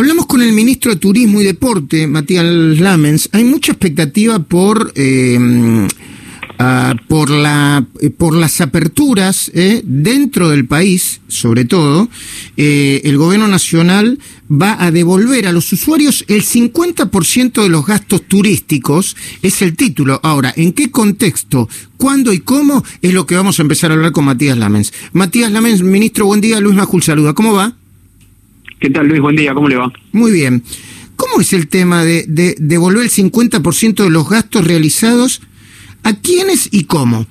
hablamos con el ministro de Turismo y Deporte, Matías Lamens. Hay mucha expectativa por eh, por, la, eh, por las aperturas eh, dentro del país, sobre todo, eh, el gobierno nacional va a devolver a los usuarios el 50% de los gastos turísticos, es el título. Ahora, ¿en qué contexto, cuándo y cómo? Es lo que vamos a empezar a hablar con Matías Lamens. Matías Lamens, ministro, buen día. Luis Majul saluda. ¿Cómo va? ¿Qué tal, Luis? Buen día. ¿Cómo le va? Muy bien. ¿Cómo es el tema de, de devolver el 50% de los gastos realizados ¿A quiénes y cómo?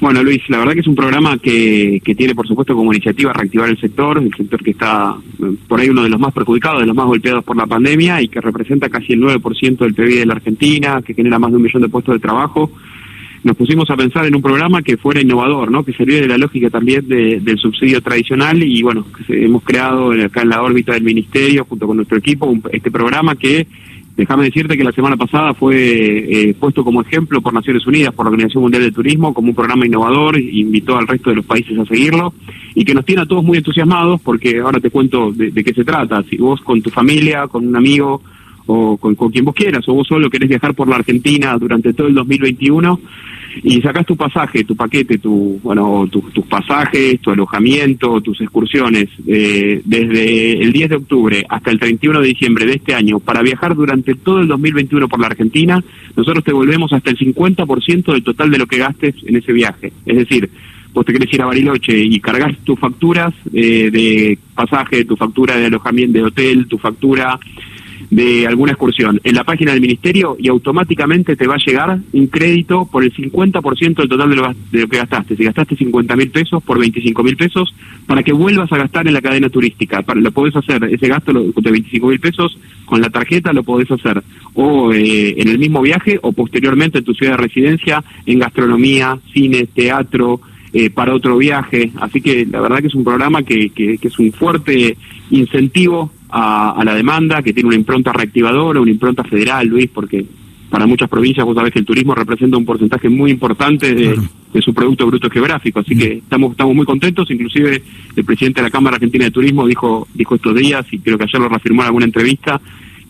Bueno, Luis, la verdad que es un programa que, que tiene, por supuesto, como iniciativa reactivar el sector, el sector que está eh, por ahí uno de los más perjudicados, de los más golpeados por la pandemia y que representa casi el 9% del PIB de la Argentina, que genera más de un millón de puestos de trabajo. Nos pusimos a pensar en un programa que fuera innovador, ¿no? que sirviera de la lógica también del subsidio tradicional y bueno, hemos creado acá en la órbita del Ministerio, junto con nuestro equipo, este programa que Déjame decirte que la semana pasada fue eh, puesto como ejemplo por Naciones Unidas, por la Organización Mundial de Turismo, como un programa innovador, invitó al resto de los países a seguirlo y que nos tiene a todos muy entusiasmados porque ahora te cuento de, de qué se trata. Si vos con tu familia, con un amigo o con, quien vos quieras, o vos solo querés viajar por la Argentina durante todo el 2021 y sacás tu pasaje, tu paquete, tu, bueno, tus pasajes, tu alojamiento, tus excursiones, eh, desde el 10 de octubre hasta el 31 de diciembre de este año, para viajar durante todo el 2021 por la Argentina, nosotros te volvemos hasta el 50% del total de lo que gastes en ese viaje. Es decir, vos te querés ir a Bariloche y cargas tus facturas eh, de pasaje, tu factura de alojamiento de hotel, tu factura de alguna excursión en la página del ministerio y automáticamente te va a llegar un crédito por el 50% del total de lo, de lo, que gastaste. Si gastaste 50 mil pesos por 25 mil pesos, para que vuelvas a gastar en la cadena turística. Para, lo podés hacer, ese gasto de 25 mil pesos con la tarjeta lo podés hacer o eh, en el mismo viaje o posteriormente en tu ciudad de residencia en gastronomía, cine, teatro, eh, para otro viaje. Así que la verdad que es un programa que, que, que es un fuerte incentivo a, la demanda, que tiene una impronta reactivadora, una impronta federal, Luis, porque para muchas provincias vos sabés que el turismo representa un porcentaje muy importante de, su Producto Bruto Geográfico, así que estamos estamos muy contentos, inclusive el presidente de la Cámara Argentina de Turismo dijo dijo estos días, y creo que ayer lo reafirmó en alguna entrevista,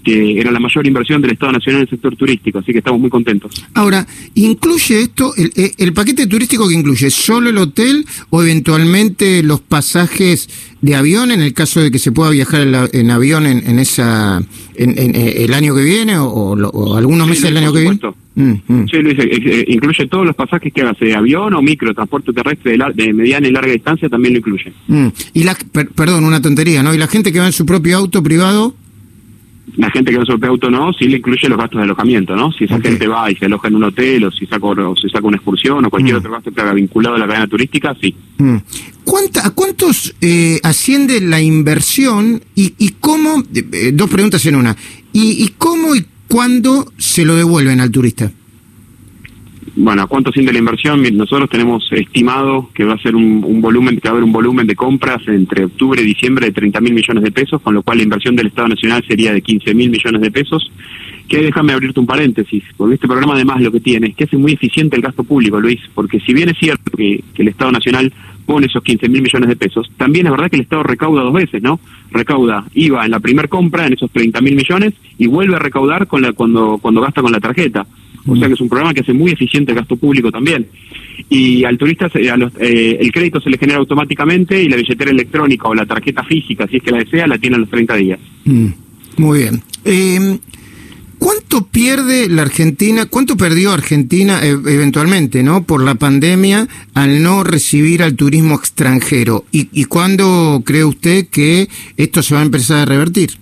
que era la mayor inversión del Estado Nacional en el sector turístico, así que estamos muy contentos. Ahora, ¿incluye esto, el, el paquete turístico que incluye solo el hotel o eventualmente los pasajes de avión en el caso de que se pueda viajar en, avión en, esa en, eh, el año que viene o, algunos meses del año que viene? Mm, mm. Sí, Luis, eh, eh, incluye todos los pasajes que hagas de avión o micro, transporte terrestre de, mediana y larga distancia también lo incluye. Mm. Y la, perdón, una tontería, ¿no? ¿Y la gente que va en su propio auto privado? La gente que va sobre auto no, sí le incluye los gastos de alojamiento, ¿no? Si esa gente va y se aloja en un hotel o si saca, o si saca una excursión o cualquier mm. otro gasto que haga vinculado a la cadena turística, sí. Mm. ¿Cuánta, ¿A cuántos eh, asciende la inversión y, y cómo, eh, dos preguntas en una, y, y cómo y cuándo se lo devuelven al turista? Bueno, ¿a cuánto siente la inversión? Nosotros tenemos estimado que va a ser un, volumen, que va a haber un volumen de compras entre octubre y diciembre de 30 mil millones de pesos, con lo cual la inversión del Estado Nacional sería de 15 mil millones de pesos. Que déjame abrirte un paréntesis, porque este programa además lo que tiene es que hace muy eficiente el gasto público, Luis, porque si bien es cierto que, el Estado Nacional pone esos 15 mil millones de pesos, también es verdad que el Estado recauda dos veces, ¿no? Recauda IVA en la primera compra, en esos 30 mil millones, y vuelve a recaudar con la, cuando, cuando gasta con la tarjeta. O sea que es un programa que hace muy eficiente el gasto público también. Y al turista eh, el crédito se le genera automáticamente y la billetera electrónica o la tarjeta física, si es que la desea, la tiene a los 30 días. Mm, muy bien. Eh, ¿Cuánto pierde la Argentina, cuánto perdió Argentina eh, eventualmente, no, por la pandemia al no recibir al turismo extranjero? ¿Y, ¿Y cuándo cree usted que esto se va a empezar a revertir?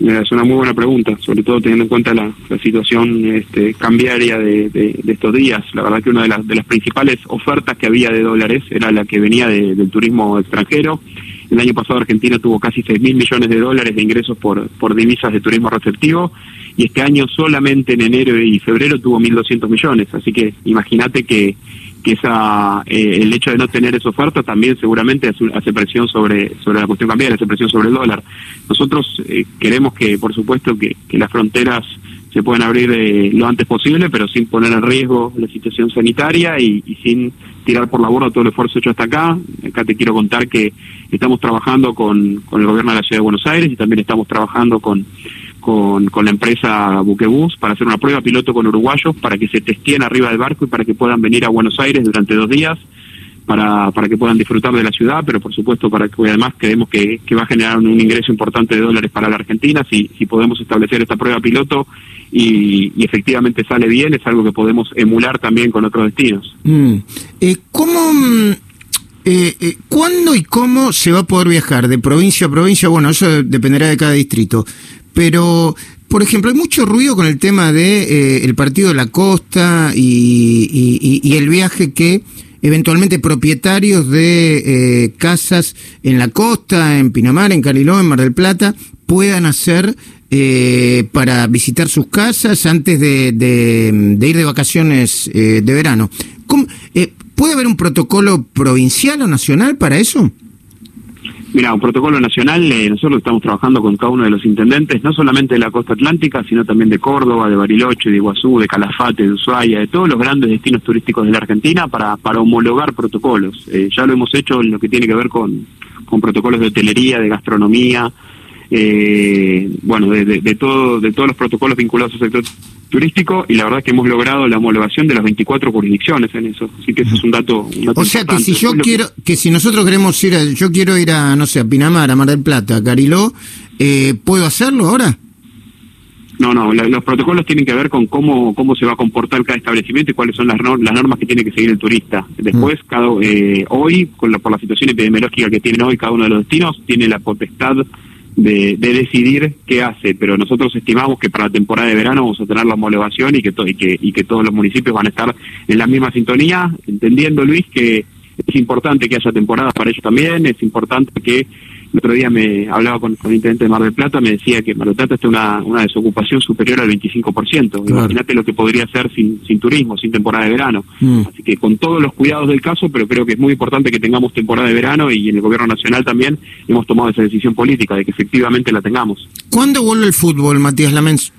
Es una muy buena pregunta, sobre todo teniendo en cuenta la, situación este, cambiaria de, estos días. La verdad que una de las, de las principales ofertas que había de dólares era la que venía del turismo extranjero. El año pasado Argentina tuvo casi 6 mil millones de dólares de ingresos por, por divisas de turismo receptivo y este año solamente en enero y febrero tuvo 1.200 millones. Así que imagínate que que esa eh, el hecho de no tener esa oferta también seguramente hace, presión sobre sobre la cuestión cambiaria, hace presión sobre el dólar. Nosotros eh, queremos que, por supuesto, que, las fronteras se pueden abrir eh, lo antes posible, pero sin poner en riesgo la situación sanitaria y, sin tirar por la borda todo el esfuerzo hecho hasta acá. Acá te quiero contar que estamos trabajando con, con el gobierno de la Ciudad de Buenos Aires y también estamos trabajando con, con, con la empresa Buquebus para hacer una prueba piloto con uruguayos para que se testeen arriba del barco y para que puedan venir a Buenos Aires durante dos días para, para que puedan disfrutar de la ciudad, pero por supuesto para que además creemos que, que va a generar un ingreso importante de dólares para la Argentina si, si podemos establecer esta prueba piloto y, efectivamente sale bien, es algo que podemos emular también con otros destinos. Mm. Eh, ¿Cómo... Eh, eh, ¿Cuándo y cómo se va a poder viajar de provincia a provincia? Bueno, eso dependerá de cada distrito. Pero, por ejemplo, hay mucho ruido con el tema de eh, el partido de la costa y, el viaje que eventualmente propietarios de eh, casas en la costa, en Pinamar, en Cariló, en Mar del Plata, puedan hacer eh, para visitar sus casas antes de, ir de vacaciones de verano. ¿Puede haber un protocolo provincial o nacional para eso? Mira, un protocolo nacional, eh, nosotros estamos trabajando con cada uno de los intendentes, no solamente de la costa atlántica, sino también de Córdoba, de Bariloche, de Iguazú, de Calafate, de Ushuaia, de todos los grandes destinos turísticos de la Argentina para, homologar protocolos. Eh, ya lo hemos hecho en lo que tiene que ver con protocolos de hotelería, de gastronomía, eh, bueno, de, de, todo, de todos los protocolos vinculados al sector turístico y la verdad que hemos logrado la homologación de las 24 jurisdicciones en eso. Así que ese es un dato. o sea que si yo quiero, que... si nosotros queremos ir, a, yo quiero ir a, no sé, a Pinamar, a Mar del Plata, a Cariló, eh, ¿puedo hacerlo ahora? No, no, los protocolos tienen que ver con cómo cómo se va a comportar cada establecimiento y cuáles son las, las normas que tiene que seguir el turista. Después, mm. cada, eh, hoy, con la, por la situación epidemiológica que tienen hoy cada uno de los destinos, tiene la potestad de, decidir qué hace, pero nosotros estimamos que para la temporada de verano vamos a tener la homologación y que, y que, y que todos los municipios van a estar en la misma sintonía, entendiendo Luis que es importante que haya temporadas para ellos también, es importante que el otro día me hablaba con, el intendente de Mar del Plata, me decía que Mar del Plata está una, una desocupación superior al 25%. Imagínate lo que podría ser sin, sin turismo, sin temporada de verano. Mm. Así que con todos los cuidados del caso, pero creo que es muy importante que tengamos temporada de verano y en el gobierno nacional también hemos tomado esa decisión política de que efectivamente la tengamos. ¿Cuándo vuelve el fútbol, Matías Lamens?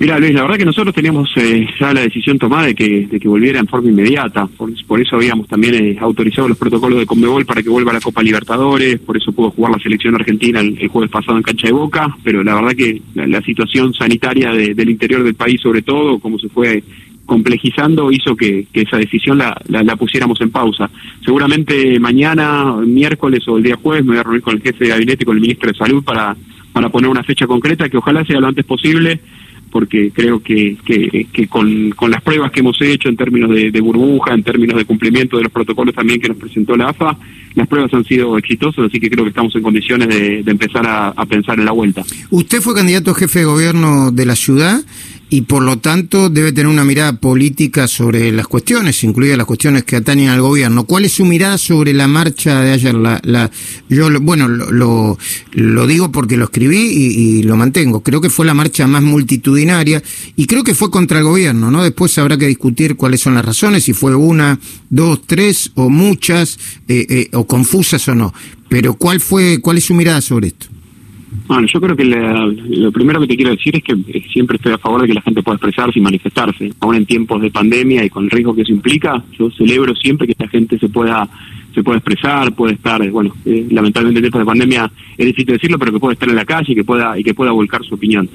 Mira, Luis, la verdad que nosotros teníamos eh, ya la decisión tomada de que, de volviera en forma inmediata. Por, eso habíamos también eh, autorizado los protocolos de Conmebol para que vuelva a la Copa Libertadores, por eso pudo jugar la selección argentina el, jueves pasado en cancha de Boca, pero la verdad que la, situación sanitaria del interior del país, sobre todo, como se fue complejizando, hizo que, esa decisión la, la, pusiéramos en pausa. Seguramente mañana, miércoles o el día jueves, me voy a reunir con el jefe de gabinete y con el ministro de Salud para, para poner una fecha concreta que ojalá sea lo antes posible porque creo que, que, con, con, las pruebas que hemos hecho en términos de, burbuja, en términos de cumplimiento de los protocolos también que nos presentó la AFA, las pruebas han sido exitosas, así que creo que estamos en condiciones de, empezar a, a, pensar en la vuelta. Usted fue candidato a jefe de gobierno de la ciudad y por lo tanto debe tener una mirada política sobre las cuestiones, incluidas las cuestiones que atañen al gobierno. ¿Cuál es su mirada sobre la marcha de ayer? La, la, yo, bueno, lo, lo, digo porque lo escribí y, lo mantengo. Creo que fue la marcha más multitudinaria y creo que fue contra el gobierno, ¿no? Después habrá que discutir cuáles son las razones, si fue una, dos, tres o muchas, eh, eh, o confusas o no. Pero ¿cuál fue, cuál es su mirada sobre esto? Bueno, yo creo que lo primero que te quiero decir es que eh, siempre estoy a favor de que la gente pueda expresarse y manifestarse. Aún en tiempos de pandemia y con el riesgo que eso implica, yo celebro siempre que esta gente se pueda se pueda expresar, puede estar, eh, bueno, eh, lamentablemente en tiempos de pandemia es difícil decirlo, pero que pueda estar en la calle y que pueda y que pueda volcar su opinión.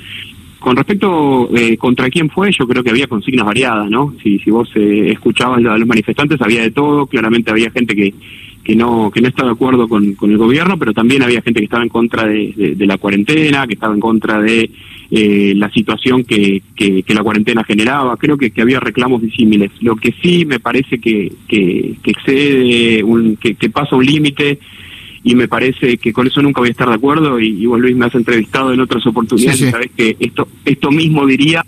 Con respecto eh, contra quién fue, yo creo que había consignas variadas, ¿no? Si, si vos escuchabas a los manifestantes, había de todo, claramente había gente que que no que no está de acuerdo con, con, el gobierno, pero también había gente que estaba en contra de, de, la cuarentena, que estaba en contra de eh, la situación que, que, la cuarentena generaba. Creo que, que, había reclamos disímiles. Lo que sí me parece que, que, excede, un, que, pasa un límite y me parece que con eso nunca voy a estar de acuerdo y, y vos Luis me has entrevistado en otras oportunidades y sabés que esto esto mismo diría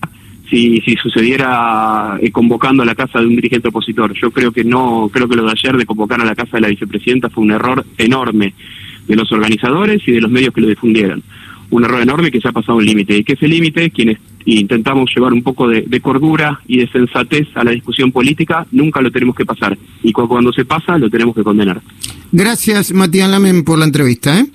si, si sucediera eh, convocando a la casa de un dirigente opositor. Yo creo que no, creo que lo de ayer de convocar a la casa de la vicepresidenta fue un error enorme de los organizadores y de los medios que lo difundieron. Un error enorme que se ha pasado un límite. Y que ese límite, quienes intentamos llevar un poco de, cordura y de sensatez a la discusión política, nunca lo tenemos que pasar. Y cuando se pasa, lo tenemos que condenar. Gracias, Matías Lamen, por la entrevista. ¿eh?